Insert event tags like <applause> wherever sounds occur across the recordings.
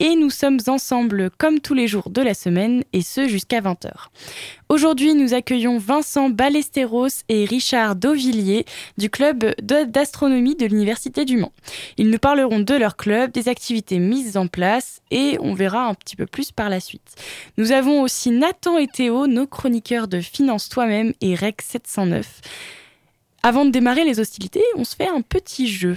et nous sommes ensemble comme tous les jours de la semaine et ce jusqu'à 20h. Aujourd'hui, nous accueillons Vincent Ballesteros et Richard Dauvillier du club d'astronomie de l'Université du Mans. Ils nous parleront de leur club, des activités mises en place et on verra un petit peu plus par la suite. Nous avons aussi Nathan et Théo, nos chroniqueurs de Finance Toi-même et REC 709. Avant de démarrer les hostilités, on se fait un petit jeu.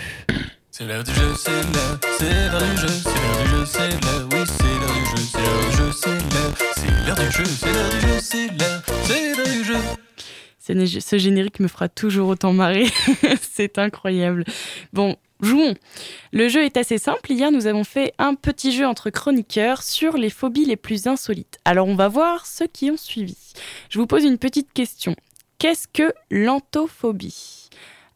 C'est l'heure du jeu, c'est l'heure, c'est l'heure du jeu, c'est l'heure du jeu, c'est l'heure, oui, c'est l'heure du jeu, c'est l'heure du jeu, c'est l'heure, c'est l'heure du jeu, c'est l'heure du jeu, c'est l'heure, c'est l'heure du jeu. Ce générique me fera toujours autant marrer, <laughs> c'est incroyable. Bon, jouons. Le jeu est assez simple. Hier, nous avons fait un petit jeu entre chroniqueurs sur les phobies les plus insolites. Alors, on va voir ceux qui ont suivi. Je vous pose une petite question. Qu'est-ce que l'antophobie?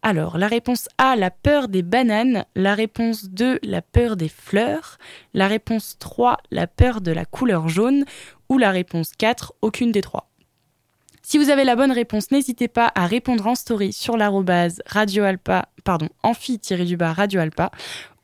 Alors, la réponse A, la peur des bananes. La réponse 2, la peur des fleurs. La réponse 3, la peur de la couleur jaune. Ou la réponse 4, aucune des trois. Si vous avez la bonne réponse, n'hésitez pas à répondre en story sur l'arrobase radioalpa, pardon, amphi-du-bas radioalpa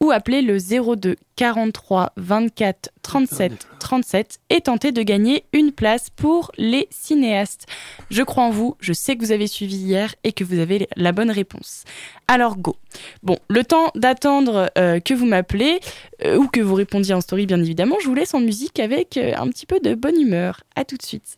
ou appeler le 02 43 24 37 37 et tenter de gagner une place pour les cinéastes. Je crois en vous, je sais que vous avez suivi hier et que vous avez la bonne réponse. Alors go. Bon, le temps d'attendre euh, que vous m'appelez euh, ou que vous répondiez en story bien évidemment, je vous laisse en musique avec euh, un petit peu de bonne humeur. À tout de suite.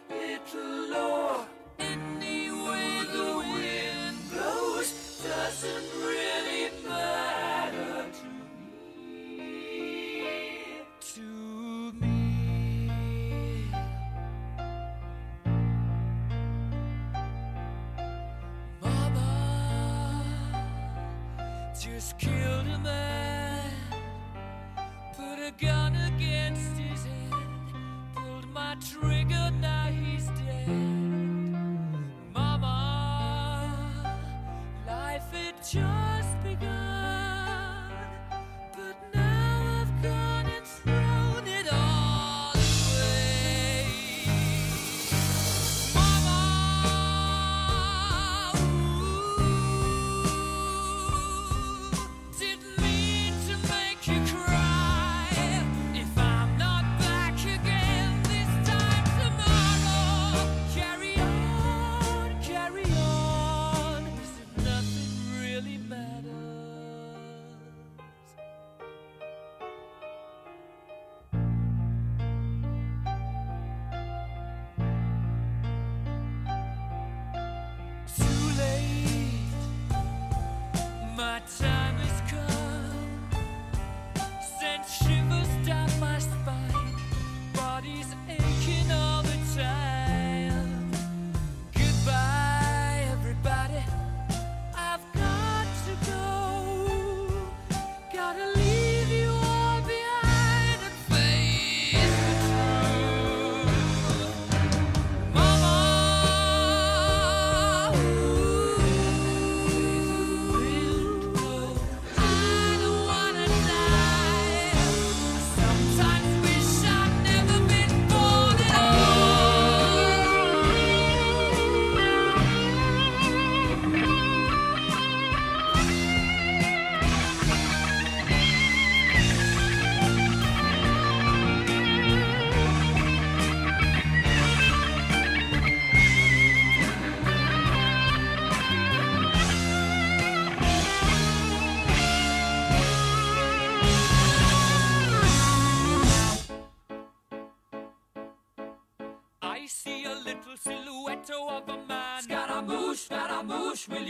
little low. Any the wind blows doesn't really matter to me. To me. Mama just killed a man, put a gun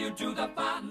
you to the fun.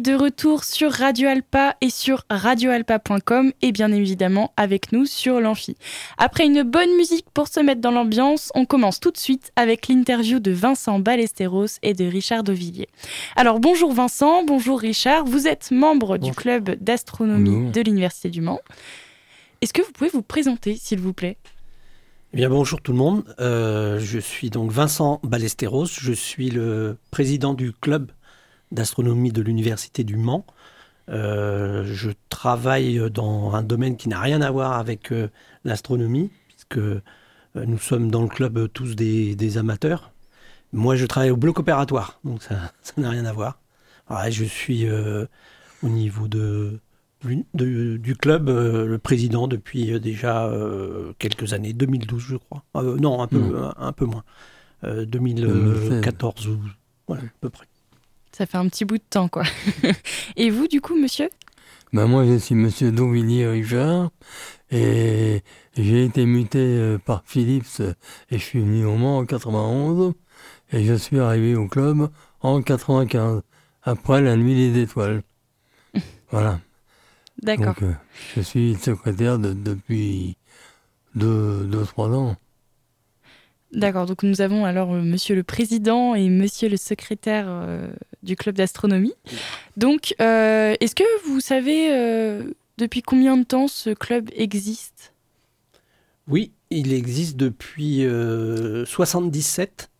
De retour sur Radio Alpa et sur radioalpa.com et bien évidemment avec nous sur l'amphi. Après une bonne musique pour se mettre dans l'ambiance, on commence tout de suite avec l'interview de Vincent Ballesteros et de Richard Dovillier. Alors bonjour Vincent, bonjour Richard, vous êtes membre du club d'astronomie de l'Université du Mans. Est-ce que vous pouvez vous présenter s'il vous plaît? Eh bien, bonjour tout le monde. Euh, je suis donc Vincent Ballesteros. Je suis le président du club d'astronomie de l'Université du Mans. Euh, je travaille dans un domaine qui n'a rien à voir avec euh, l'astronomie, puisque euh, nous sommes dans le club tous des, des amateurs. Moi, je travaille au bloc opératoire, donc ça <laughs> n'a rien à voir. Je suis au niveau de, du club le président depuis déjà quelques années, 2012 je crois. Non, un peu, Mm. un, un peu moins. Euh, 2014 ou voilà, à peu près. Ça fait un petit bout de temps quoi. <laughs> et vous du coup monsieur? Ben moi, je suis Monsieur Dauvillier Richard et j'ai été muté euh, par Philips et je suis venu au Mans en 91 et je suis arrivé au club en 95 après la nuit des étoiles. <laughs> Voilà. D'accord. Donc euh, je suis secrétaire de- depuis deux, deux, trois ans. D'accord, donc nous avons alors euh, monsieur le président et monsieur le secrétaire euh, du club d'astronomie. Donc, euh, est-ce que vous savez depuis combien de temps ce club existe? Oui, il existe depuis euh, 77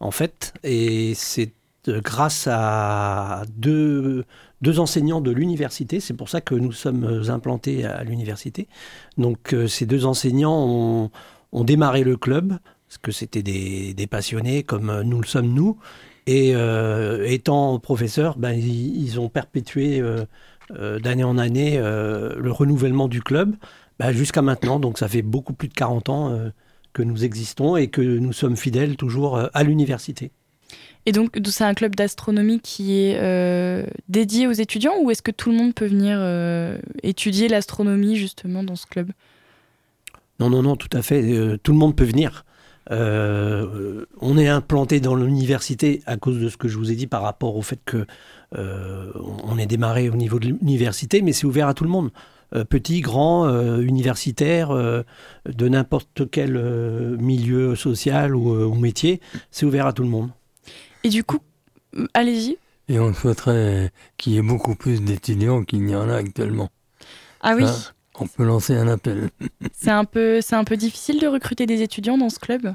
en fait, et c'est grâce à deux, deux enseignants de l'université. C'est pour ça que nous sommes implantés à l'université. Donc ces deux enseignants ont, ont démarré le club parce que c'était des, des passionnés comme euh, nous le sommes nous. Et euh, étant professeurs, ben, ils, ils ont perpétué euh, d'année en année le renouvellement du club bah, jusqu'à maintenant. Donc ça fait beaucoup plus de 40 ans que nous existons et que nous sommes fidèles toujours à l'université. Et donc, c'est un club d'astronomie qui est euh, dédié aux étudiants ou est-ce que tout le monde peut venir euh, étudier l'astronomie justement dans ce club? Non, non, non, tout à fait. euh, tout le monde peut venir. Euh, on est implanté dans l'université à cause de ce que je vous ai dit par rapport au fait que euh, on est démarré au niveau de l'université, mais c'est ouvert à tout le monde. petit, grand, universitaire, de n'importe quel milieu social ou, métier. C'est ouvert à tout le monde. Et du coup, allez-y. Et on souhaiterait qu'il y ait beaucoup plus d'étudiants qu'il n'y en a actuellement. Ah oui. On peut lancer un appel. c'est un peu, c'est un peu difficile de recruter des étudiants dans ce club?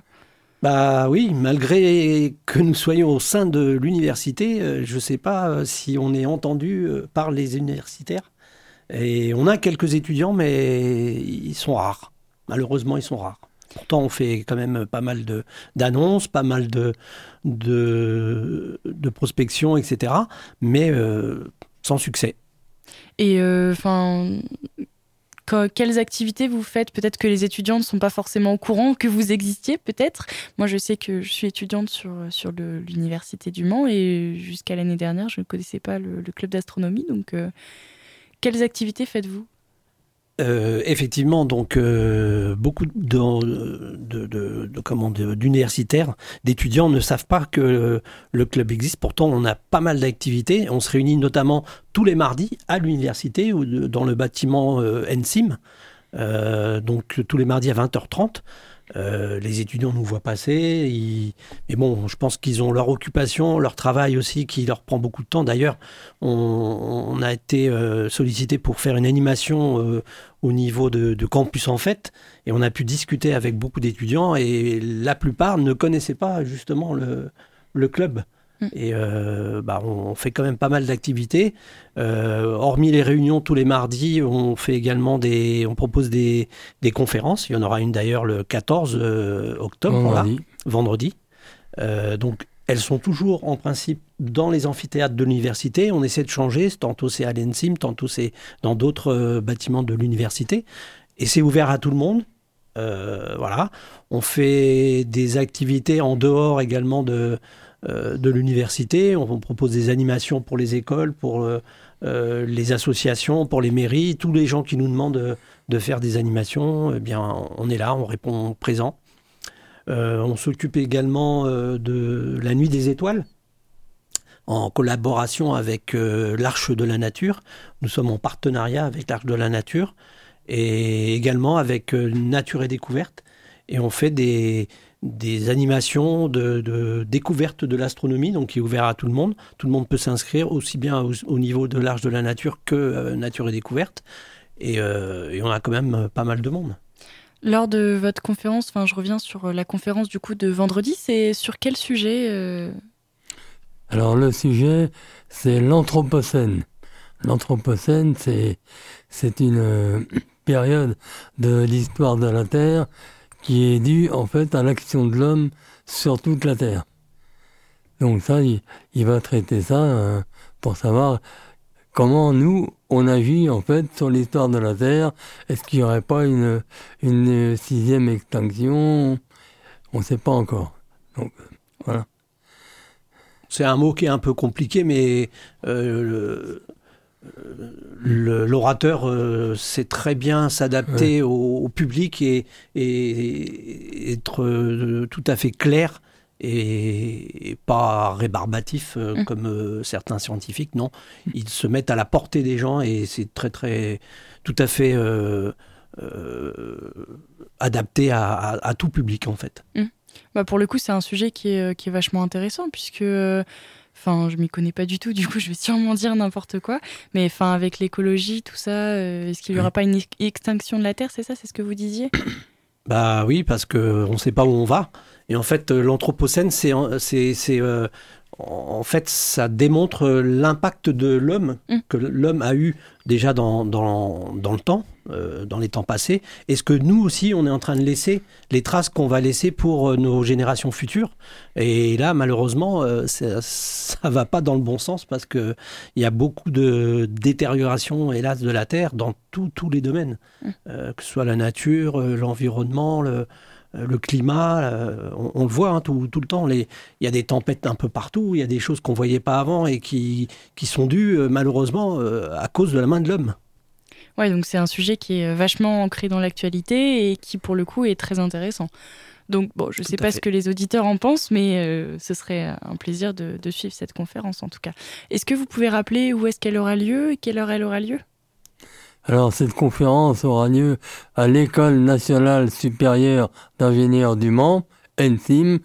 Bah oui, malgré que nous soyons au sein de l'université, euh, je ne sais pas euh, si on est entendu euh, par les universitaires. Et on a quelques étudiants, mais ils sont rares. Malheureusement, ils sont rares. Pourtant, on fait quand même pas mal d'annonces, pas mal de, de, de prospection, etc. Mais sans succès. Et enfin, quelles activités vous faites? Peut-être que les étudiants ne sont pas forcément au courant que vous existiez, peut-être. Moi, je sais que je suis étudiante sur, l'université du Mans et jusqu'à l'année dernière, je ne connaissais pas le, club d'astronomie. Donc, euh, quelles activités faites-vous? Euh, effectivement, donc euh, beaucoup de, de, d'universitaires, d'étudiants ne savent pas que le club existe. Pourtant, on a pas mal d'activités. On se réunit notamment tous les mardis à l'université ou dans le bâtiment euh, NSIM. donc tous les mardis à 20h30. Euh, les étudiants nous voient passer. Mais bon, je pense qu'ils ont leur occupation, leur travail aussi qui leur prend beaucoup de temps. D'ailleurs, on, a été euh, sollicité pour faire une animation euh, au niveau de, campus en fait. Et on a pu discuter avec beaucoup d'étudiants et la plupart ne connaissaient pas justement le club. Mm. Et euh, bah, on fait quand même pas mal d'activités. Euh, hormis les réunions tous les mardis, on fait également des, on propose des, des conférences. Il y en aura une d'ailleurs le 14 euh, octobre, vendredi. vendredi. donc elles sont toujours en principe dans les amphithéâtres de l'université. On essaie de changer, tantôt c'est à l'ENSIM, tantôt c'est dans d'autres bâtiments de l'université. Et c'est ouvert à tout le monde. voilà. On fait des activités en dehors également de, euh, de l'université. On, propose des animations pour les écoles, pour euh, euh, les associations, pour les mairies, tous les gens qui nous demandent de, faire des animations. Eh bien, on est là, on répond présent. on s'occupe également de la Nuit des Étoiles en collaboration avec l'Arche de la Nature. Nous sommes en partenariat avec l'Arche de la Nature et également avec Nature et Découverte. Et on fait des, des animations de, découverte de l'astronomie, donc qui est ouvert à tout le monde. Tout le monde peut s'inscrire, aussi bien au, niveau de l'Arche de la Nature que euh, Nature et Découverte. Euh, et, on a quand même euh, pas mal de monde. Lors de votre conférence, enfin, je reviens sur la conférence du coup de vendredi, c'est sur quel sujet Alors le sujet, c'est l'Anthropocène. L'Anthropocène, c'est, c'est une <coughs> période de l'histoire de la Terre qui est dû en fait à l'action de l'homme sur toute la Terre. Donc ça, il, va traiter ça euh, pour savoir comment nous, on agit en fait sur l'histoire de la Terre. Est-ce qu'il n'y aurait pas une, une sixième extinction? On ne sait pas encore. Donc voilà. C'est un mot qui est un peu compliqué, mais euh, l'orateur euh, sait très bien s'adapter au, public et, être euh, tout à fait clair et, pas rébarbatif euh, mm. comme certains scientifiques. Non, ils se mettent à la portée des gens et c'est très très tout à fait adapté à, tout public en fait. Mm. Bah pour le coup, c'est un sujet qui est, qui est vachement intéressant puisque Enfin, je m'y connais pas du tout, <laughs> du coup, je vais sûrement dire n'importe quoi. Mais enfin, avec l'écologie, tout ça, euh, est-ce qu'il n'y aura pas une extinction de la Terre C'est ça, c'est ce que vous disiez <coughs> Bah oui, parce qu'on ne sait pas où on va. Et en fait, euh, l'Anthropocène, c'est, c'est, euh, en fait, ça démontre l'impact de l'homme, mm. que l'homme a eu déjà dans, dans, dans le temps, euh, dans les temps passés. Est-ce que nous aussi, on est en train de laisser les traces qu'on va laisser pour euh, nos générations futures? Et là, malheureusement, euh, ça, ne va pas dans le bon sens parce qu'il y a beaucoup de détérioration, hélas, de la Terre dans tous les domaines, mm. que ce soit la nature, l'environnement, le le climat, on, le voit hein, tout, le temps. Il y a des tempêtes un peu partout, il y a des choses qu'on ne voyait pas avant et qui, qui sont dues malheureusement à cause de la main de l'homme. Ouais, donc c'est un sujet qui est vachement ancré dans l'actualité et qui pour le coup est très intéressant. Donc bon, je ne sais pas ce que les auditeurs en pensent, mais ce serait un plaisir de, de, suivre cette conférence en tout cas. Est-ce que vous pouvez rappeler où est-ce qu'elle aura lieu et quelle heure elle aura lieu? Alors cette conférence aura lieu à l'École nationale supérieure d'ingénieurs du Mans, ENSIM,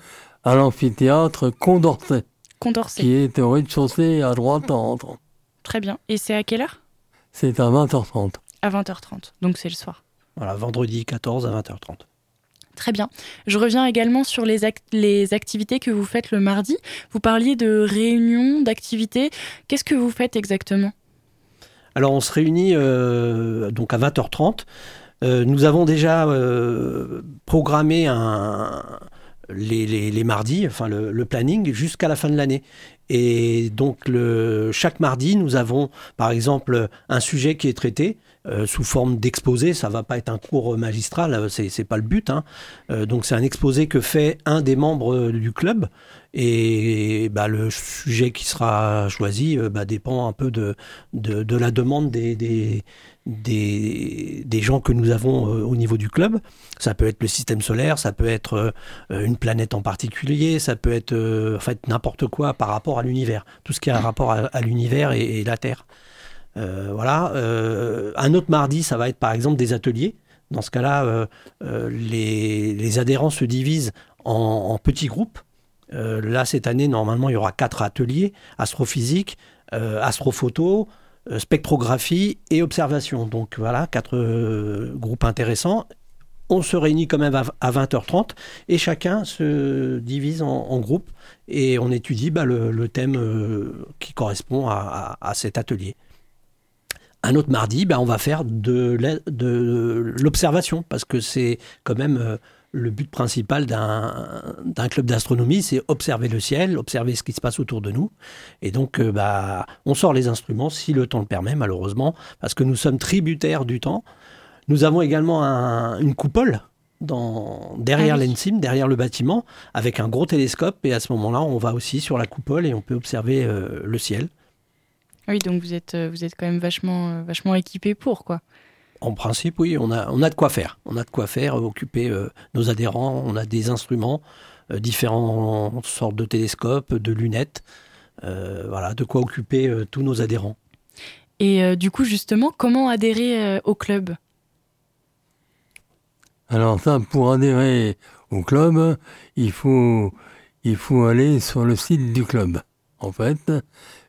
à l'amphithéâtre Condorcet. Condorcet. Qui est au rez-de-chaussée à droite en rentrant. Très bien. Et c'est à quelle heure? C'est à 20h30. À 20h30, donc c'est le soir. Voilà, vendredi 14 à 20h30. Très bien. Je reviens également sur les, les, activités que vous faites le mardi. Vous parliez de réunions, d'activités. Qu'est-ce que vous faites exactement? Alors on se réunit euh, donc à 20h30. Euh, nous avons déjà euh, programmé un, les, mardis, enfin le, planning, jusqu'à la fin de l'année. Et donc chaque mardi, nous avons par exemple un sujet qui est traité. Euh, sous forme d'exposé, ça va pas être un cours magistral, euh, c'est, c'est pas le but. Hein. Euh, donc c'est un exposé que fait un des membres du club et bah, le sujet qui sera choisi bah, dépend un peu de, de, la demande des, des, des, gens que nous avons au niveau du club. Ça peut être le système solaire, ça peut être une planète en particulier, ça peut être en fait n'importe quoi par rapport à l'univers, tout ce qui a un rapport à, l'univers et, la Terre. Euh, voilà. Euh, un autre mardi, ça va être par exemple des ateliers. Dans ce cas-là, euh, les, adhérents se divisent en, petits groupes. là, cette année, normalement, il y aura quatre ateliers astrophysique, astrophoto, spectrographie et observation. Donc voilà, quatre groupes intéressants. On se réunit quand même à, 20h30 et chacun se divise en, groupes et on étudie bah, le, thème qui correspond à cet atelier. Un autre mardi, ben, on va faire de l'observation, parce que c'est quand même euh, le but principal d'un club d'astronomie, c'est observer le ciel, observer ce qui se passe autour de nous. Et donc, euh, bah, on sort les instruments, si le temps le permet, malheureusement, parce que nous sommes tributaires du temps. Nous avons également une coupole dans, derrière ah l'ENSIM, derrière le bâtiment, avec un gros télescope. Et à ce moment-là, on va aussi sur la coupole et on peut observer euh, le ciel. Oui, donc vous êtes, euh, vous êtes quand même vachement, euh, vachement équipé pour, quoi. En principe, oui, on a, on a de quoi faire. On a de quoi faire, euh, occuper nos adhérents. On a des instruments, différentes sortes de télescopes, de lunettes. voilà, de quoi occuper tous nos adhérents. Et du coup, justement, comment adhérer au club? Alors ça, pour adhérer au club, il faut, il faut aller sur le site du club, en fait.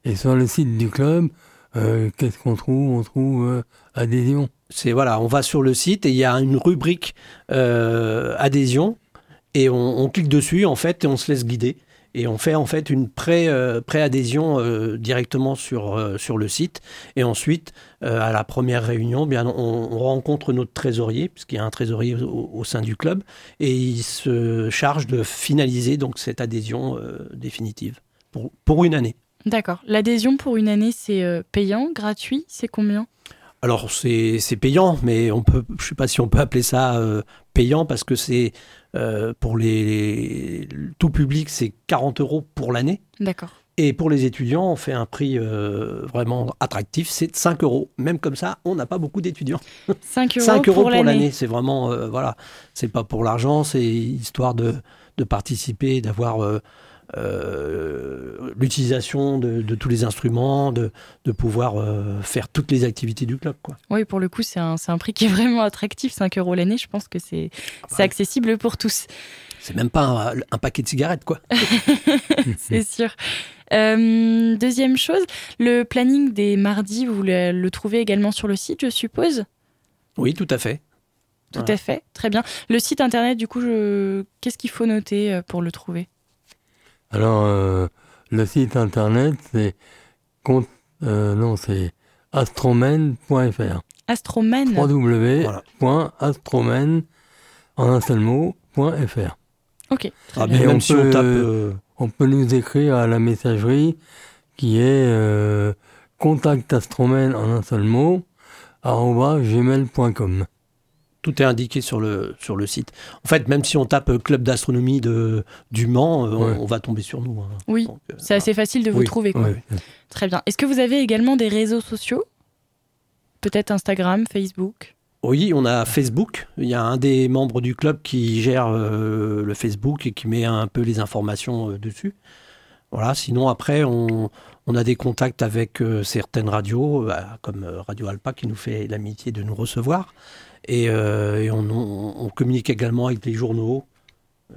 Et sur le site du club, euh, qu'est-ce qu'on trouve? On trouve euh, adhésion. C'est voilà, on va sur le site et il y a une rubrique euh, adhésion et on, clique dessus en fait et on se laisse guider et on fait en fait une pré, adhésion directement sur, sur le site et ensuite à la première réunion bien on, rencontre notre trésorier puisqu'il y a un trésorier au, sein du club et il se charge de finaliser donc cette adhésion définitive pour, pour une année. D'accord. L'adhésion pour une année, c'est euh, payant, gratuit C'est combien? Alors c'est payant, mais on peut, je ne sais pas si on peut appeler ça euh, payant parce que c'est euh, pour les, tout public c'est 40 euros pour l'année. D'accord. Et pour les étudiants, on fait un prix vraiment attractif, c'est 5 euros. Même comme ça, on n'a pas beaucoup d'étudiants. <laughs> 5 euros, 5 euros pour, l'année. C'est vraiment, voilà, c'est pas pour l'argent, c'est histoire de, de participer, d'avoir euh, l'utilisation de, tous les instruments, de, pouvoir euh, faire toutes les activités du club. Quoi. Oui, pour le coup, c'est un, un, prix qui est vraiment attractif, 5 euros l'année. Je pense que c'est ah bah accessible pour tous. C'est même pas un, paquet de cigarettes, quoi. <laughs> c'est sûr. Euh, deuxième chose, le planning des mardis, vous le, trouvez également sur le site, je suppose? Oui, tout à fait. Tout à fait, très bien. Le site internet, du coup, je... qu'est-ce qu'il faut noter pour le trouver? Alors, euh, le site internet, c'est euh, non, c'est astromen.fr. Astromen www.astromen en un seul mot.fr. Ok. Ah, même on, si peut, on, tape, euh, on peut nous écrire à la messagerie qui est euh, contactastromen en un seul mot gmail.com tout est indiqué sur le, sur le site. En fait, même si on tape club d'astronomie de, du Mans, euh, on, va tomber sur nous. Hein. Oui, euh, c'est assez facile de vous trouver. Très bien. Est-ce que vous avez également des réseaux sociaux? Peut-être Instagram, Facebook? Oui, on a Facebook. Il y a un des membres du club qui gère euh, le Facebook et qui met un peu les informations dessus. Voilà, sinon après, on, a des contacts avec certaines radios, comme Radio Alpa qui nous fait l'amitié de nous recevoir. Et, on, communique également avec les journaux,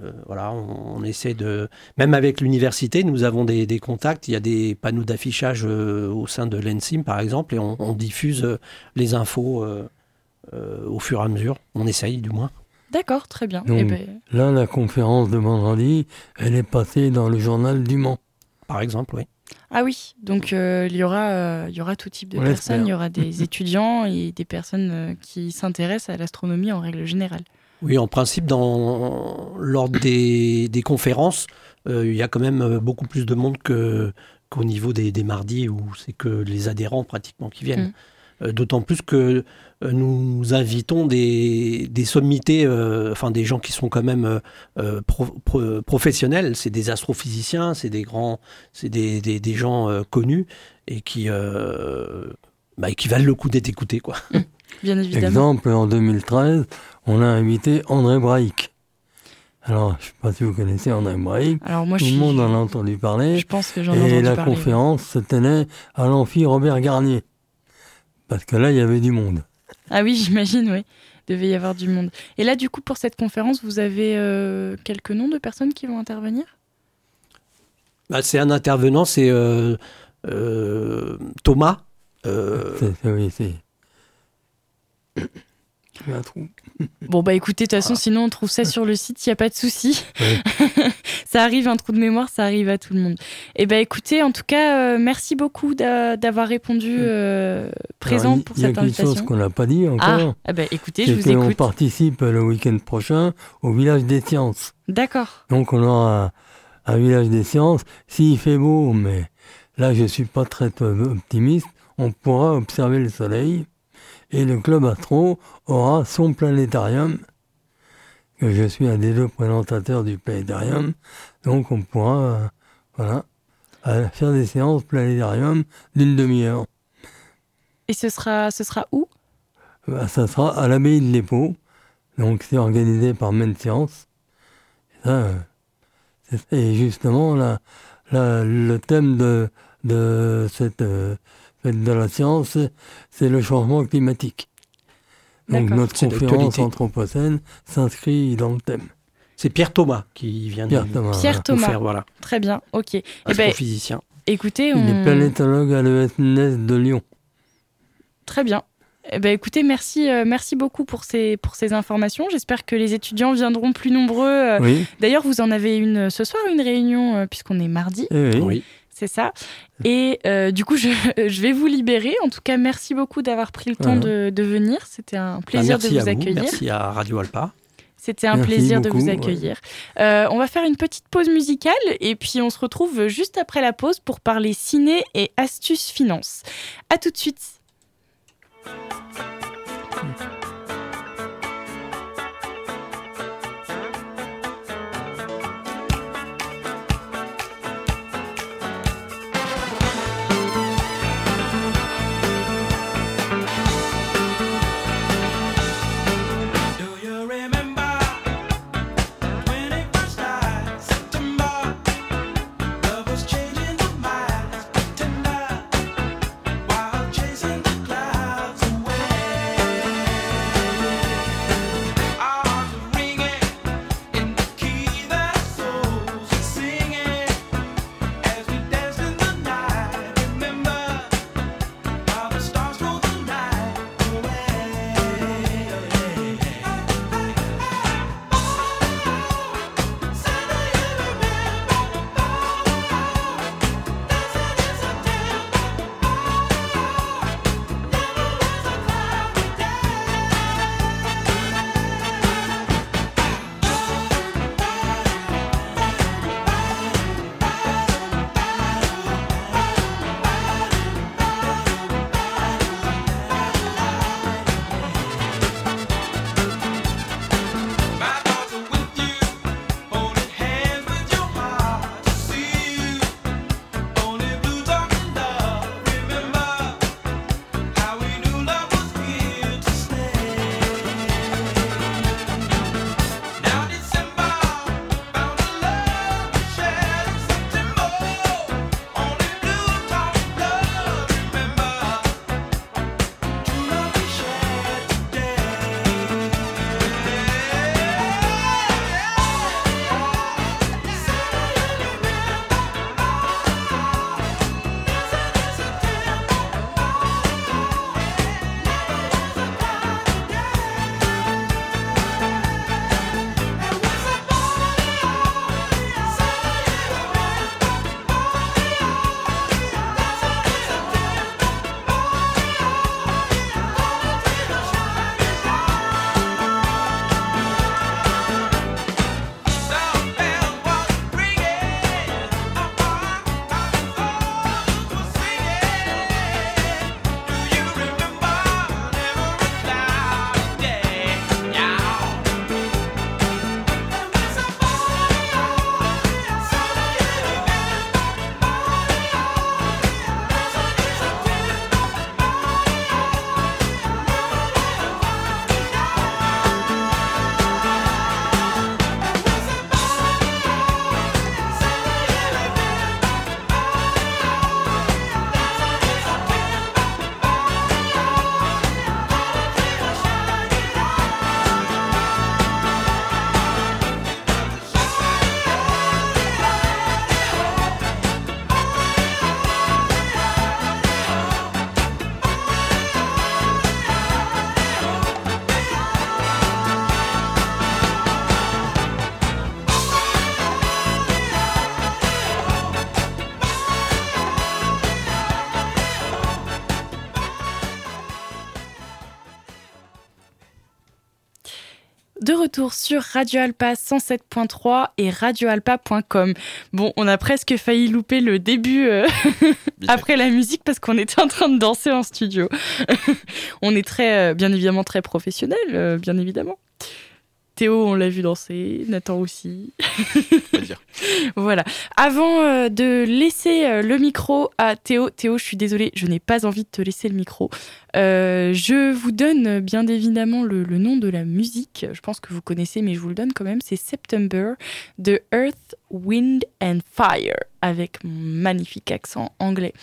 euh, voilà, on, essaie de. Même avec l'université, nous avons des, contacts. Il y a des panneaux d'affichage euh, au sein de l'ENSIM, par exemple, et on, diffuse euh, les infos au fur et à mesure. On essaye, du moins. D'accord, très bien. Eh ben, là, la conférence de vendredi, elle est passée dans le journal du Mans. Par exemple, oui. Ah oui, donc il, y aura, il y aura tout type de personnes. Il y aura des <laughs> étudiants et des personnes qui s'intéressent à l'astronomie en règle générale. Oui, en principe, dans, lors des, conférences, euh, il y a quand même euh, beaucoup plus de monde qu'au niveau des, mardis où c'est que les adhérents pratiquement qui viennent. Mm. Euh, d'autant plus que nous invitons des, sommités, enfin des gens qui sont quand même professionnels. C'est des astrophysiciens, c'est des grands, c'est des, gens connus et qui, bah, qui valent le coup d'être écoutés, quoi. Mm. Bien évidemment. Exemple, en 2013, on a invité André Braic. Alors, je ne sais pas si vous connaissez André Braic. Alors moi, Tout le monde en a entendu parler. Je pense que j'en ai entendu parler. Et la conférence se tenait à l'amphi Robert Garnier. Parce que là, il y avait du monde. Ah oui, <laughs> j'imagine, oui. Il devait y avoir du monde. Et là, du coup, pour cette conférence, vous avez euh, quelques noms de personnes qui vont intervenir? Bah, C'est un intervenant, c'est euh, euh, Thomas. <laughs> oui, c'est Bon bah écoutez, de toute façon, sinon on trouve ça sur le site, il n'y a pas de souci. <laughs> ça arrive, un trou de mémoire, ça arrive à tout le monde. Et eh bah écoutez, en tout cas, euh, merci beaucoup d'avoir répondu euh, présent pour cette invitation. Il y a quelque chose qu'on n'a pas dit encore. Ah, bah écoutez, je vous écoute. On participe le week-end prochain au village des sciences. D'accord. Donc on aura un, village des sciences. S'il fait beau, mais là je suis pas très optimiste, on pourra observer le soleil et le club Astro aura son planétarium, que je suis un des deux présentateurs du planétarium, donc on pourra euh, voilà, euh, faire des séances planétarium d'une demi-heure. Et ce sera, ce sera où? Bah, Ça sera à l'abbaye de l'Épau, donc c'est organisé par Maine Science. Et, euh, justement, le thème de, de cette de la science, c'est le changement climatique. Donc notre conférence anthropocène s'inscrit dans le thème. C'est Pierre Thomas qui vient Pierre de Thomas, Pierre Thomas. Faire, voilà. Très bien, ok. Eh ben, Astrophysicien. écoutez, on... Il est planétologue à l'ESNES de Lyon. Très bien. Eh ben, écoutez, merci, euh, merci beaucoup pour ces, pour ces informations. J'espère que les étudiants viendront plus nombreux. Euh. D'ailleurs, vous en avez une ce soir, une réunion, euh, puisqu'on est mardi. Eh oui c'est ça. Et euh, du coup, <laughs> je, vais vous libérer. En tout cas, merci beaucoup d'avoir pris le temps de, venir. C'était un bah, plaisir de vous, accueillir. Merci à Radio Alpa. C'était un plaisir de vous accueillir. Euh, on va faire une petite pause musicale et puis on se retrouve juste après la pause pour parler ciné et astuces finance. À tout de suite. Retour sur Radio Alpa 107.3 et radioalpa.com. Bon, on a presque failli louper le début euh, <laughs> après la musique parce qu'on était en train de danser en studio. <laughs> on est très, euh, bien évidemment, très professionnel, euh, bien évidemment. Théo, on l'a vu danser, Nathan aussi. <laughs> voilà. Avant euh, de laisser euh, le micro à Théo, Théo, je suis désolée, je n'ai pas envie de te laisser le micro. Euh, je vous donne bien évidemment le, nom de la musique. Je pense que vous connaissez, mais je vous le donne quand même. C'est September de Earth, Wind and Fire, avec mon magnifique accent anglais.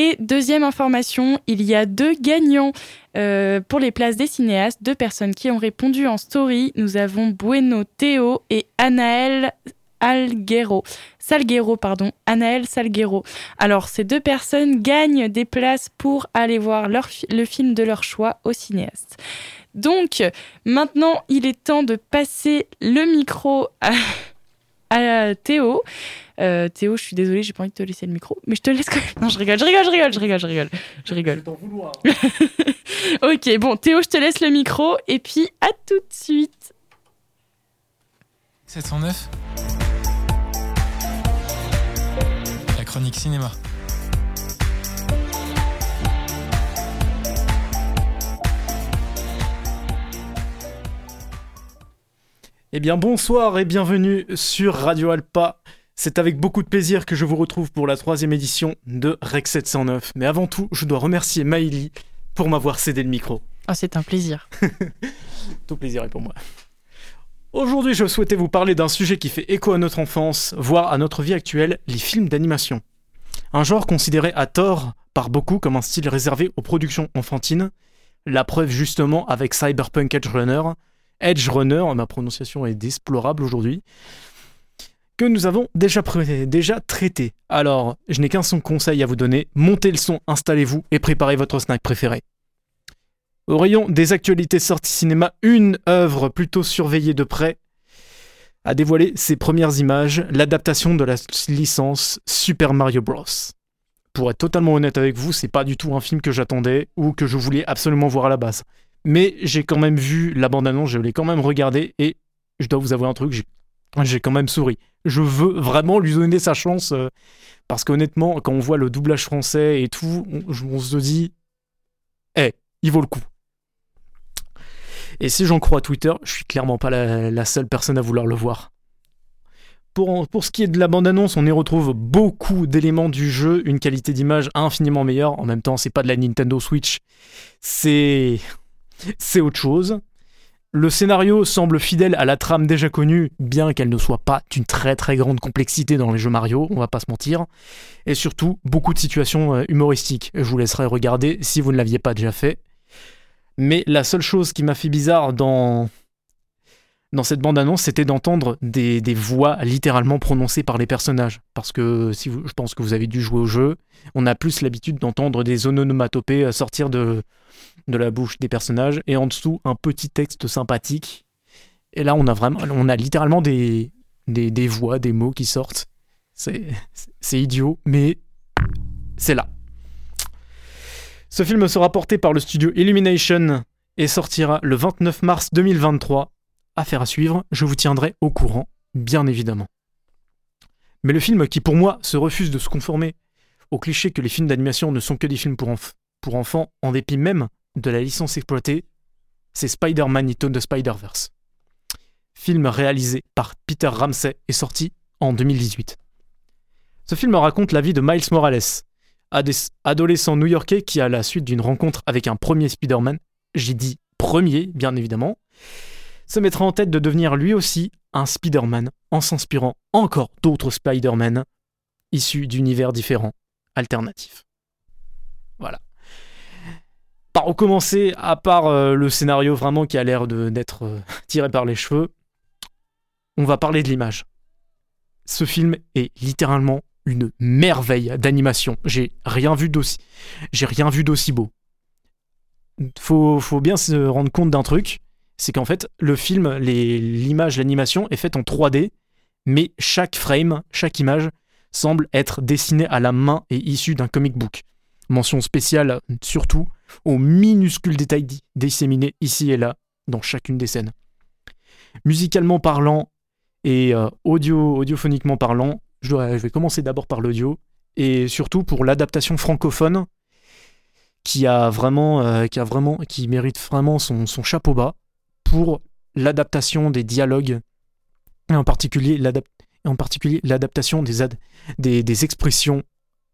Et deuxième information, il y a deux gagnants euh, pour les places des cinéastes, deux personnes qui ont répondu en story. Nous avons Bueno Théo et Anaël Alguero. Salguero, pardon, Anaël Salguero. Alors, ces deux personnes gagnent des places pour aller voir le film de leur choix au cinéaste. Donc, maintenant, il est temps de passer le micro à, à Théo. Euh, Théo, je suis désolée, j'ai pas envie de te laisser le micro, mais je te laisse quand même. Non, je rigole, je rigole, je rigole, je rigole, je rigole. Je rigole. vouloir. <laughs> ok, bon, Théo, je te laisse le micro et puis à tout de suite. 709 La chronique cinéma. Eh bien bonsoir et bienvenue sur Radio Alpa. C'est avec beaucoup de plaisir que je vous retrouve pour la troisième édition de Rec 709. Mais avant tout, je dois remercier Maïli pour m'avoir cédé le micro. Ah, c'est un plaisir. <laughs> Tout plaisir est pour moi. Aujourd'hui, je souhaitais vous parler d'un sujet qui fait écho à notre enfance, voire à notre vie actuelle, les films d'animation. Un genre considéré à tort par beaucoup comme un style réservé aux productions enfantines. La preuve justement avec Cyberpunk Edge Runner, Edge Runner, ma prononciation est déplorable aujourd'hui, que nous avons déjà, traité. Alors, je n'ai qu'un son conseil à vous donner, montez le son, installez-vous et préparez votre snack préféré. Au rayon des actualités sorties cinéma, une œuvre plutôt surveillée de près a dévoilé ses premières images, l'adaptation de la licence Super Mario Bros. Pour être totalement honnête avec vous, c'est pas du tout un film que j'attendais ou que je voulais absolument voir à la base. Mais j'ai quand même vu la bande-annonce, je l'ai quand même regardé et je dois vous avouer un truc, j'ai quand même souri. Je veux vraiment lui donner sa chance euh, parce qu'honnêtement, quand on voit le doublage français et tout, on, se dit, eh, il vaut le coup. Et si j'en crois Twitter, je suis clairement pas la, seule personne à vouloir le voir. Pour, pour, ce qui est de la bande-annonce, on y retrouve beaucoup d'éléments du jeu, une qualité d'image infiniment meilleure. En même temps, c'est pas de la Nintendo Switch, c'est c'est autre chose. Le scénario semble fidèle à la trame déjà connue, bien qu'elle ne soit pas d'une très très grande complexité dans les jeux Mario, on va pas se mentir. Et surtout, beaucoup de situations euh, humoristiques. Je vous laisserai regarder si vous ne l'aviez pas déjà fait. Mais la seule chose qui m'a fait bizarre dans, dans cette bande-annonce, c'était d'entendre des, voix littéralement prononcées par les personnages. Parce que si je pense que vous avez dû jouer au jeu, on a plus l'habitude d'entendre des onomatopées sortir de, de la bouche des personnages et en dessous un petit texte sympathique. Et là, on a vraiment, on a littéralement des, des, voix, des mots qui sortent. C'est idiot, mais c'est là. Ce film sera porté par le studio Illumination et sortira le 29 mars 2023. Affaire à suivre, je vous tiendrai au courant, bien évidemment. Mais le film qui pour moi se refuse de se conformer au cliché que les films d'animation ne sont que des films pour, pour enfants, en dépit même de la licence exploitée, c'est Spider-Man Into the Spider-Verse. Film réalisé par Peter Ramsey et sorti en 2018. Ce film raconte la vie de Miles Morales, adolescent new-yorkais qui, à la suite d'une rencontre avec un premier Spider-Man, j'ai dit premier, bien évidemment, se mettra en tête de devenir lui aussi un Spider-Man en s'inspirant encore d'autres Spider-Man issus d'univers différents, alternatifs. Voilà par commencer, à part euh, le scénario vraiment qui a l'air d'être euh, <laughs> tiré par les cheveux, on va parler de l'image. Ce film est littéralement une merveille d'animation. J'ai rien vu d'aussi, j'ai rien vu d'aussi beau. Faut, faut bien se rendre compte d'un truc, c'est qu'en fait le film, l'image, l'animation est faite en 3D, mais chaque frame, chaque image semble être dessinée à la main et issue d'un comic book. Mention spéciale surtout aux minuscules détails disséminés ici et là dans chacune des scènes. Musicalement parlant et euh, audio, audiophoniquement parlant, je, vais commencer d'abord par l'audio et surtout pour l'adaptation francophone qui a vraiment, euh, qui a vraiment, qui mérite vraiment son, chapeau bas pour l'adaptation des dialogues et en particulier l'adaptation des, des, des expressions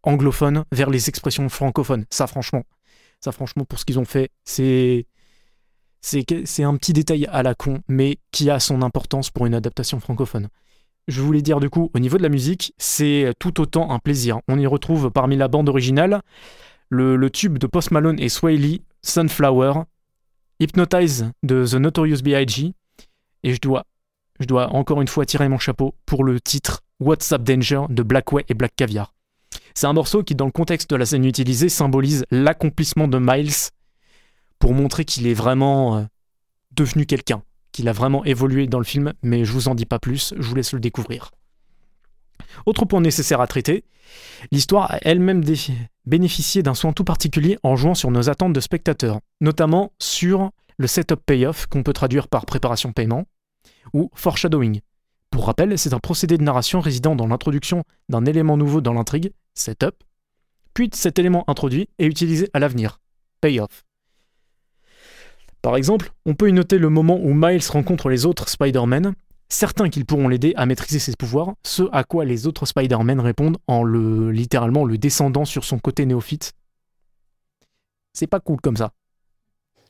anglophones vers les expressions francophones. Ça, franchement, ça, franchement, pour ce qu'ils ont fait, c'est c'est un petit détail à la con, mais qui a son importance pour une adaptation francophone. Je voulais dire du coup, au niveau de la musique, c'est tout autant un plaisir. On y retrouve parmi la bande originale le, tube de Post Malone et Swaley, Sunflower, Hypnotize de The Notorious B.I.G. Et je dois, je dois encore une fois tirer mon chapeau pour le titre What's Up Danger de Blackway et Black Caviar. C'est un morceau qui, dans le contexte de la scène utilisée, symbolise l'accomplissement de Miles pour montrer qu'il est vraiment euh, devenu quelqu'un, qu'il a vraiment évolué dans le film, mais je vous en dis pas plus, je vous laisse le découvrir. Autre point nécessaire à traiter, l'histoire a elle-même bénéficié d'un soin tout particulier en jouant sur nos attentes de spectateurs, notamment sur le setup payoff qu'on peut traduire par préparation paiement ou foreshadowing. Pour rappel, c'est un procédé de narration résidant dans l'introduction d'un élément nouveau dans l'intrigue, setup, puis cet élément introduit est utilisé à l'avenir, payoff. Par exemple, on peut y noter le moment où Miles rencontre les autres Spider-Man, certains qu'ils pourront l'aider à maîtriser ses pouvoirs, ce à quoi les autres Spider-Man répondent en le littéralement le descendant sur son côté néophyte. C'est pas cool comme ça.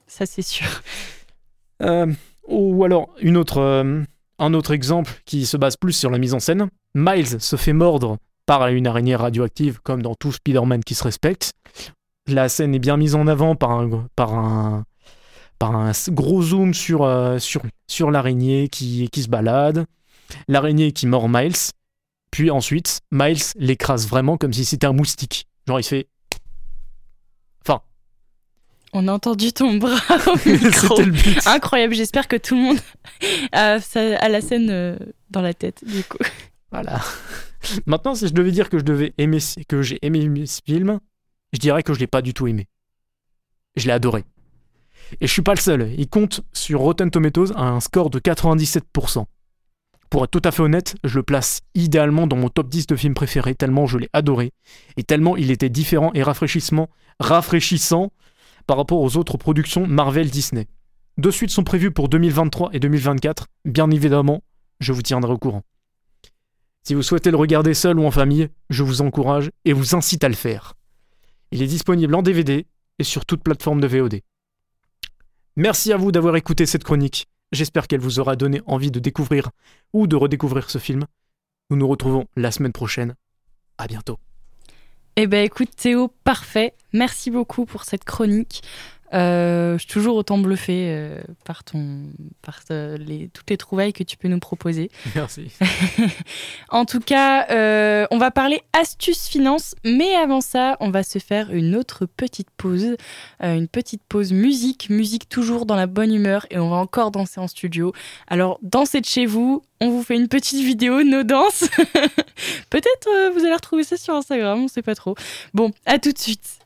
Ça c'est sûr. Euh, ou alors une autre, euh, un autre exemple qui se base plus sur la mise en scène. Miles se fait mordre par une araignée radioactive comme dans tout Spider-Man qui se respecte. La scène est bien mise en avant par un, gros zoom sur, euh, l'araignée qui, qui se balade, l'araignée qui mord Miles, puis ensuite, Miles l'écrase vraiment comme si c'était un moustique. Genre, il fait. On a entendu ton bras <laughs> au micro. le but. Incroyable, j'espère que tout le monde <laughs> a, la scène euh, dans la tête, du coup. Voilà. Maintenant, si je devais dire que je devais aimer, que j'ai aimé ce film, je dirais que je l'ai pas du tout aimé. Je l'ai adoré. Et je suis pas le seul. Il compte sur Rotten Tomatoes un score de 97%. Pour être tout à fait honnête, je le place idéalement dans mon top 10 de films préférés, tellement je l'ai adoré, et tellement il était différent et rafraîchissement, rafraîchissant par rapport aux autres productions Marvel Disney. Deux suites sont prévues pour 2023 et 2024, bien évidemment, je vous tiendrai au courant. Si vous souhaitez le regarder seul ou en famille, je vous encourage et vous incite à le faire. Il est disponible en DVD et sur toute plateforme de VOD. Merci à vous d'avoir écouté cette chronique. J'espère qu'elle vous aura donné envie de découvrir ou de redécouvrir ce film. Nous nous retrouvons la semaine prochaine. À bientôt. Eh ben écoute Théo, parfait. Merci beaucoup pour cette chronique. Euh, je suis toujours autant bluffé euh, par, ton, par euh, les, toutes les trouvailles que tu peux nous proposer. <laughs> Merci. en tout cas, on va parler astuces finance, mais avant ça, on va se faire une autre petite pause, une petite pause musique, musique toujours dans la bonne humeur, et on va encore danser en studio. Alors, dansez de chez vous, on vous fait une petite vidéo, nos danses. <laughs> Peut-être vous allez retrouver ça sur Instagram, on sait pas trop. Bon, à tout de suite.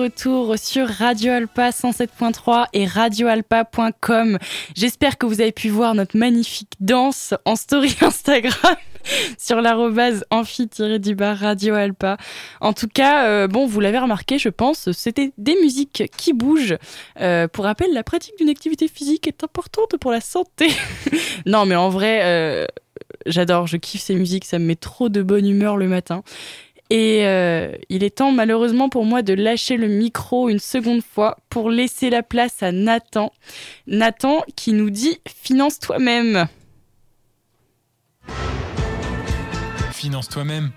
Retour sur Radio Alpa 107.3 et radioalpa.com. J'espère que vous avez pu voir notre magnifique danse en story <laughs> Instagram sur l'arrobase amphi-du-bar Radio Alpa. En tout cas, euh, bon, vous l'avez remarqué, je pense, c'était des musiques qui bougent. Euh, pour rappel, la pratique d'une activité physique est importante pour la santé. <laughs> non, mais en vrai, euh, j'adore, je kiffe ces musiques, ça me met trop de bonne humeur le matin. Et euh, il est temps malheureusement pour moi de lâcher le micro une seconde fois pour laisser la place à Nathan. Nathan qui nous dit Finance toi-même. Finance toi-même.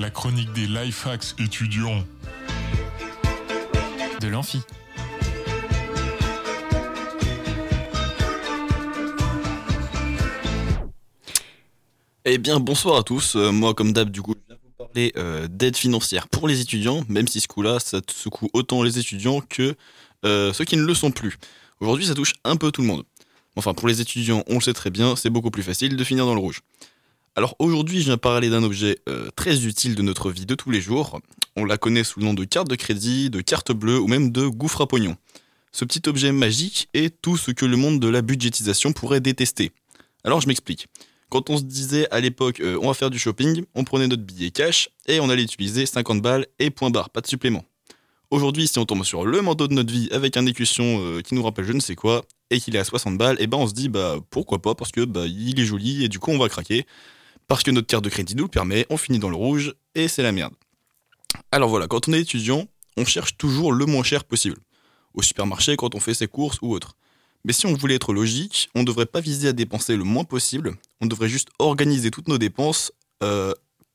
La chronique des life hacks étudiants. De l'amphi. Eh bien, bonsoir à tous. Euh, moi, comme d'hab, du coup, euh, d'aide financière pour les étudiants, même si ce coup-là, ça secoue autant les étudiants que euh, ceux qui ne le sont plus. Aujourd'hui, ça touche un peu tout le monde. Enfin, pour les étudiants, on le sait très bien, c'est beaucoup plus facile de finir dans le rouge. Alors aujourd'hui, je viens parler d'un objet très utile de notre vie de tous les jours. On la connaît sous le nom de carte de crédit, de carte bleue ou même de gouffre à pognon. Ce petit objet magique est tout ce que le monde de la budgétisation pourrait détester. Alors je m'explique. Quand on se disait à l'époque, euh, on va faire du shopping, on prenait notre billet cash et on allait utiliser 50 balles et point barre, pas de supplément. Aujourd'hui, si on tombe sur le manteau de notre vie avec un écusson euh, qui nous rappelle je ne sais quoi et qu'il est à 60 balles, et eh ben on se dit bah pourquoi pas parce que bah il est joli et du coup on va craquer parce que notre carte de crédit nous le permet, on finit dans le rouge et c'est la merde. Alors voilà, quand on est étudiant, on cherche toujours le moins cher possible. Au supermarché quand on fait ses courses ou autre. Mais si on voulait être logique, on ne devrait pas viser à dépenser le moins possible, on devrait juste organiser toutes nos dépenses euh,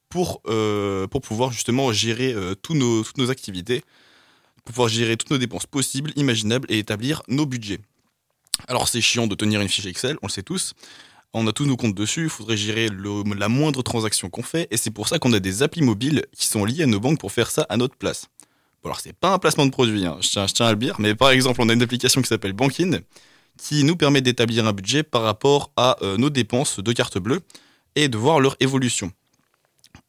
pour, euh, pour pouvoir justement gérer euh, nos, toutes nos activités, pour pouvoir gérer toutes nos dépenses possibles, imaginables et établir nos budgets. Alors c'est chiant de tenir une fiche Excel, on le sait tous, on a tous nos comptes dessus, il faudrait gérer la moindre transaction qu'on fait, et c'est pour ça qu'on a des applis mobiles qui sont liés à nos banques pour faire ça à notre place. Bon alors c'est pas un placement de produit, hein, je, tiens, je, tiens, à le dire, mais par exemple on a une application qui s'appelle Bankin, qui nous permet d'établir un budget par rapport à euh, nos dépenses de carte bleue et de voir leur évolution.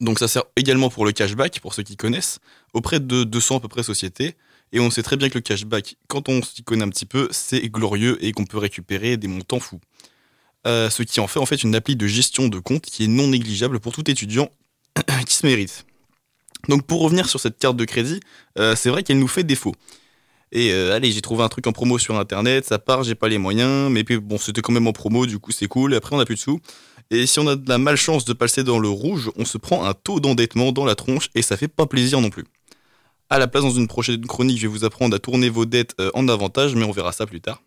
Donc ça sert également pour le cashback, pour ceux qui connaissent, auprès de 200 à peu près sociétés. Et on sait très bien que le cashback, quand on s'y connaît un petit peu, c'est glorieux et qu'on peut récupérer des montants fous. Euh, ce qui en fait en fait une appli de gestion de compte qui est non négligeable pour tout étudiant <coughs> qui se mérite. Donc pour revenir sur cette carte de crédit, euh, c'est vrai qu'elle nous fait défaut. Et euh, allez, j'ai trouvé un truc en promo sur internet, ça part, j'ai pas les moyens, mais puis bon, c'était quand même en promo, du coup c'est cool, après on a plus de sous. Et si on a de la malchance de passer dans le rouge, on se prend un taux d'endettement dans la tronche et ça fait pas plaisir non plus. À la place, dans une prochaine chronique, je vais vous apprendre à tourner vos dettes euh, en avantage, mais on verra ça plus tard.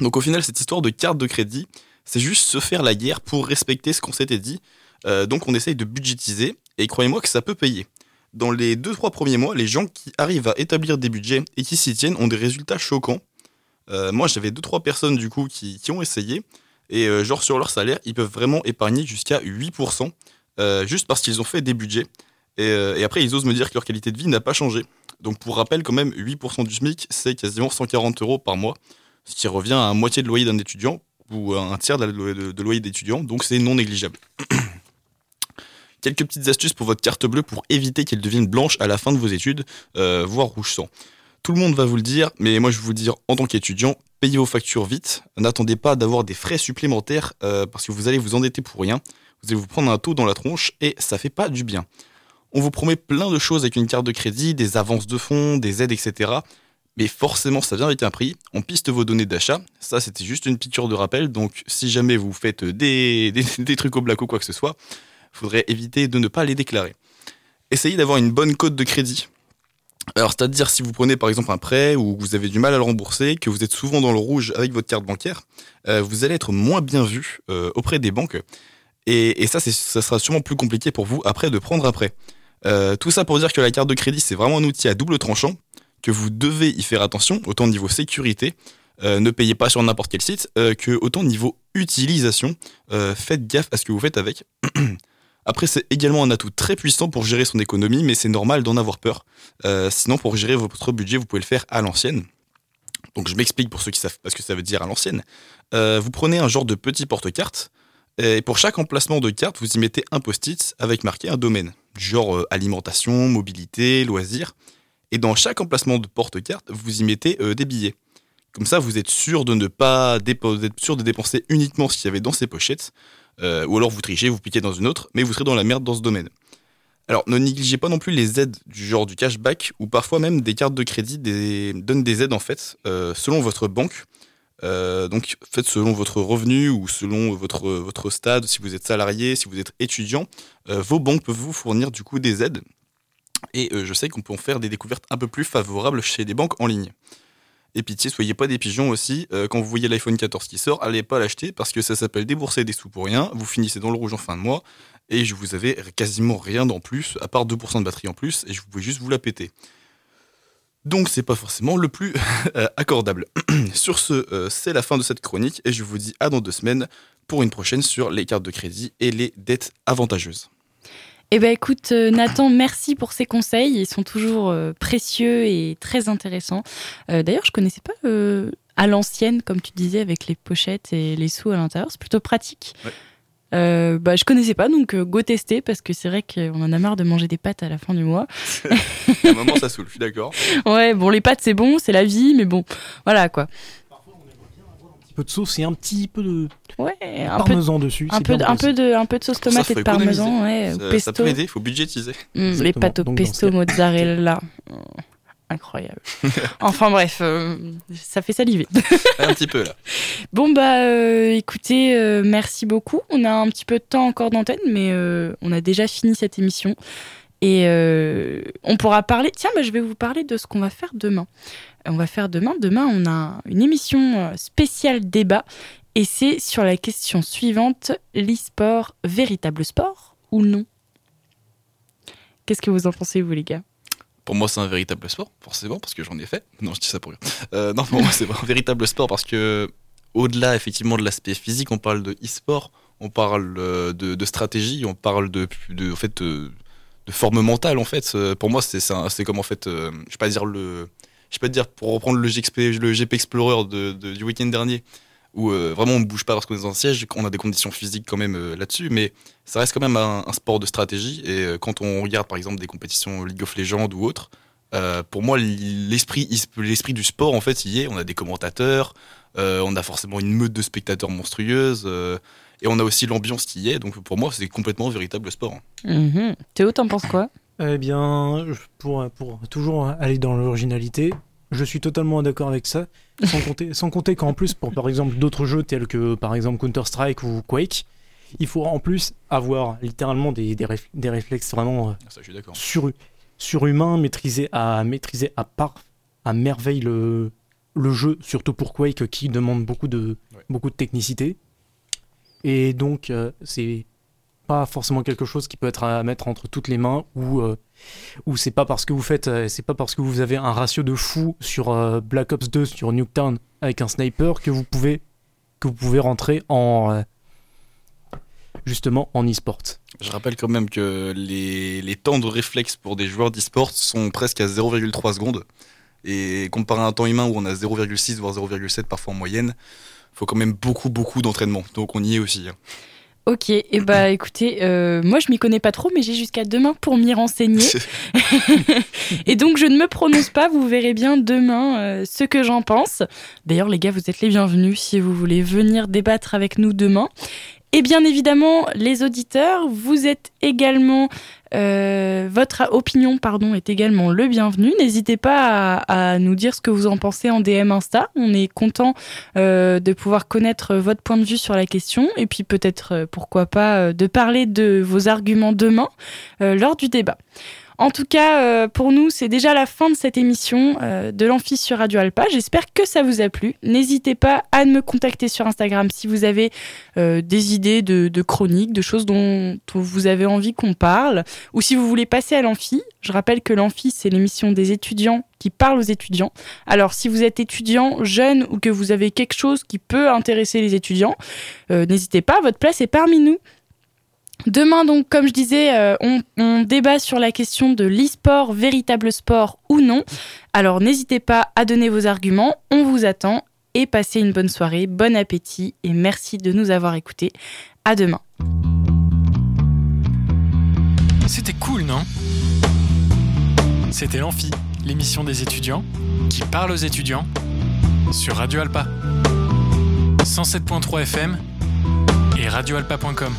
Donc au final, cette histoire de carte de crédit, c'est juste se faire la guerre pour respecter ce qu'on s'était dit. Euh, donc on essaye de budgétiser, et croyez-moi que ça peut payer dans les 2-3 premiers mois, les gens qui arrivent à établir des budgets et qui s'y tiennent ont des résultats choquants. Euh, moi, j'avais 2-3 personnes du coup qui, ont essayé. Et euh, genre sur leur salaire, ils peuvent vraiment épargner jusqu'à 8%, euh, juste parce qu'ils ont fait des budgets. Et, après, ils osent me dire que leur qualité de vie n'a pas changé. Donc pour rappel, quand même, 8% du SMIC, c'est quasiment 140 euros par mois, ce qui revient à moitié de loyer d'un étudiant, ou à un tiers de, de loyer d'étudiant, donc c'est non négligeable. <clears throat> Quelques petites astuces pour votre carte bleue pour éviter qu'elle devienne blanche à la fin de vos études, euh, voire rouge sang. Tout le monde va vous le dire, mais moi je vais vous le dire en tant qu'étudiant, payez vos factures vite. N'attendez pas d'avoir des frais supplémentaires euh, parce que vous allez vous endetter pour rien. Vous allez vous prendre un taux dans la tronche et ça fait pas du bien. On vous promet plein de choses avec une carte de crédit, des avances de fonds, des aides, etc. Mais forcément, ça vient avec un prix. On piste vos données d'achat. Ça, c'était juste une piqûre de rappel. Donc, si jamais vous faites des, <laughs> des, des trucs au black ou quoi que ce soit, faudrait éviter de ne pas les déclarer. Essayez d'avoir une bonne cote de crédit. Alors, c'est-à-dire si vous prenez par exemple un prêt ou vous avez du mal à le rembourser, que vous êtes souvent dans le rouge avec votre carte bancaire, euh, vous allez être moins bien vu euh, auprès des banques. Et, ça, ça sera sûrement plus compliqué pour vous après de prendre un prêt. Euh, tout ça pour dire que la carte de crédit, c'est vraiment un outil à double tranchant, que vous devez y faire attention, autant au niveau sécurité, ne payez pas sur n'importe quel site, que autant niveau utilisation, faites gaffe à ce que vous faites avec. <clears throat> Après, c'est également un atout très puissant pour gérer son économie, mais c'est normal d'en avoir peur. Euh, sinon, pour gérer votre budget, vous pouvez le faire à l'ancienne. Donc, je m'explique pour ceux qui savent pas ce que ça veut dire à l'ancienne. Euh, vous prenez un genre de petit porte-carte, et pour chaque emplacement de carte, vous y mettez un post-it avec marqué un domaine, genre euh, alimentation, mobilité, loisirs. Et dans chaque emplacement de porte-carte, vous y mettez des billets. Comme ça, vous êtes sûr de ne pas sûr de dépenser uniquement ce qu'il y avait dans ces pochettes. Ou alors vous trichez, vous piquez dans une autre, mais vous serez dans la merde dans ce domaine. Alors, ne négligez pas non plus les aides du genre du cashback ou parfois même des cartes de crédit donnent des aides en fait selon votre banque. Euh, donc faites selon votre revenu ou selon votre, votre stade, si vous êtes salarié, si vous êtes étudiant, euh, vos banques peuvent vous fournir du coup des aides. Et euh, je sais qu'on peut en faire des découvertes un peu plus favorables chez des banques en ligne. Et pitié, soyez pas des pigeons aussi. quand vous voyez l'iPhone 14 qui sort, allez pas l'acheter parce que ça s'appelle débourser des sous pour rien. Vous finissez dans le rouge en fin de mois et je vous avais quasiment rien en plus, à part 2% de batterie en plus, et je pouvais juste vous la péter. Donc c'est pas forcément le plus <laughs> euh, accordable. <clears throat> sur ce, euh, c'est la fin de cette chronique et je vous dis à dans deux semaines pour une prochaine sur les cartes de crédit et les dettes avantageuses. Eh ben écoute euh, Nathan, merci pour ces conseils, ils sont toujours précieux et très intéressants. D'ailleurs, je connaissais pas à l'ancienne, comme tu disais, avec les pochettes et les sous à l'intérieur, c'est plutôt pratique. Euh, bah, je connaissais pas, donc euh, go tester parce que c'est vrai qu'on en a marre de manger des pâtes à la fin du mois. <laughs> à un moment, ça saoule, je suis d'accord. Ouais, bon, les pâtes, c'est bon, c'est la vie, mais bon, voilà quoi. Parfois, on aimerait bien avoir un petit peu de sauce et un petit peu de ouais, un parmesan dessus. Un peu, un, peu de, un peu de sauce tomate et de parmesan, ouais, ça, pesto. Ça peut aider, il faut budgétiser. Mmh, les pâtes au pesto mozzarella <laughs> incroyable. enfin bref, euh, ça fait saliver. <laughs> un petit peu là. <laughs> Bon bah euh, écoutez, euh, merci beaucoup. On a un petit peu de temps encore d'antenne, mais on a déjà fini cette émission. Et on pourra parler. Tiens, bah, je vais vous parler de ce qu'on va faire demain. On va faire demain. Demain, on a une émission spéciale débat. Et c'est sur la question suivante l'e-sport, véritable sport ou non? Qu'est-ce que vous en pensez, vous, les gars? Pour moi, c'est un véritable sport, forcément, parce que j'en ai fait. Non, je dis ça pour rien. Euh, non, pour moi, c'est un véritable sport parce que, au-delà, effectivement, de l'aspect physique, on parle de e-sport, on parle euh, de, stratégie, on parle de, forme mentale, en fait. Euh, pour moi, c'est comme, en fait, je vais pas dire le. Je vais pas dire, pour reprendre le GP, le GP Explorer du week-end dernier, où vraiment on ne bouge pas parce qu'on est dans un siège, on a des conditions physiques quand même là-dessus, mais ça reste quand même un, sport de stratégie. Et euh, quand on regarde par exemple des compétitions League of Legends ou autres, euh, pour moi, l'esprit, l'esprit du sport, en fait, y est. On a des commentateurs, euh, on a forcément une meute de spectateurs monstrueuse, et on a aussi l'ambiance qui y est. Donc pour moi, c'est complètement un véritable sport. Mm-hmm. Théo, t'en penses quoi? Eh bien, pour, pour toujours aller dans l'originalité, je suis totalement d'accord avec ça. Sans <laughs> compter, sans compter qu'en plus, pour par exemple d'autres jeux tels que par exemple Counter-Strike ou Quake, il faut en plus avoir littéralement des, des, réflexes vraiment euh, ah, sur, surhumains, maîtriser à, maîtriser à part, à merveille le, le jeu, surtout pour Quake qui demande beaucoup de, beaucoup de technicité. Et donc, euh, c'est pas forcément quelque chose qui peut être à mettre entre toutes les mains ou euh, c'est pas parce que vous faites c'est pas parce que vous avez un ratio de fou sur Black Ops 2 sur Nuketown avec un sniper que vous pouvez que vous pouvez rentrer en justement en e-sport. Je rappelle quand même que les, les temps de réflexe pour des joueurs d'e-sport sont presque à 0,3 secondes. Et comparé à un temps humain où on a 0,6 voire 0,7 parfois en moyenne, faut quand même beaucoup beaucoup d'entraînement. Donc on y est aussi. Hein. Ok, et eh bah <laughs> écoutez, euh, moi je m'y connais pas trop, mais j'ai jusqu'à demain pour m'y renseigner. <laughs> et donc je ne me prononce pas, vous verrez bien demain euh, ce que j'en pense. D'ailleurs les gars, vous êtes les bienvenus si vous voulez venir débattre avec nous demain. Et bien évidemment, les auditeurs, vous êtes également, euh, votre opinion pardon, est également le bienvenu. N'hésitez pas à, nous dire ce que vous en pensez en DM Insta. On est content euh, de pouvoir connaître votre point de vue sur la question et puis peut-être, euh, pourquoi pas, de parler de vos arguments demain lors du débat. En tout cas, euh, pour nous, c'est déjà la fin de cette émission euh, de l'Amphi sur Radio Alpa. J'espère que ça vous a plu. N'hésitez pas à me contacter sur Instagram si vous avez euh, des idées de, chroniques, de choses dont, vous avez envie qu'on parle, ou si vous voulez passer à l'Amphi. Je rappelle que l'Amphi, c'est l'émission des étudiants qui parle aux étudiants. Alors, si vous êtes étudiant, jeune, ou que vous avez quelque chose qui peut intéresser les étudiants, n'hésitez pas, votre place est parmi nous. Demain, donc, comme je disais, euh, on, débat sur la question de l'e-sport, véritable sport ou non. Alors, n'hésitez pas à donner vos arguments. On vous attend et passez une bonne soirée, bon appétit et merci de nous avoir écoutés. À demain. C'était cool, non? C'était l'amphi l'émission des étudiants qui parle aux étudiants sur Radio Alpa. 107.3 FM et radioalpa.com.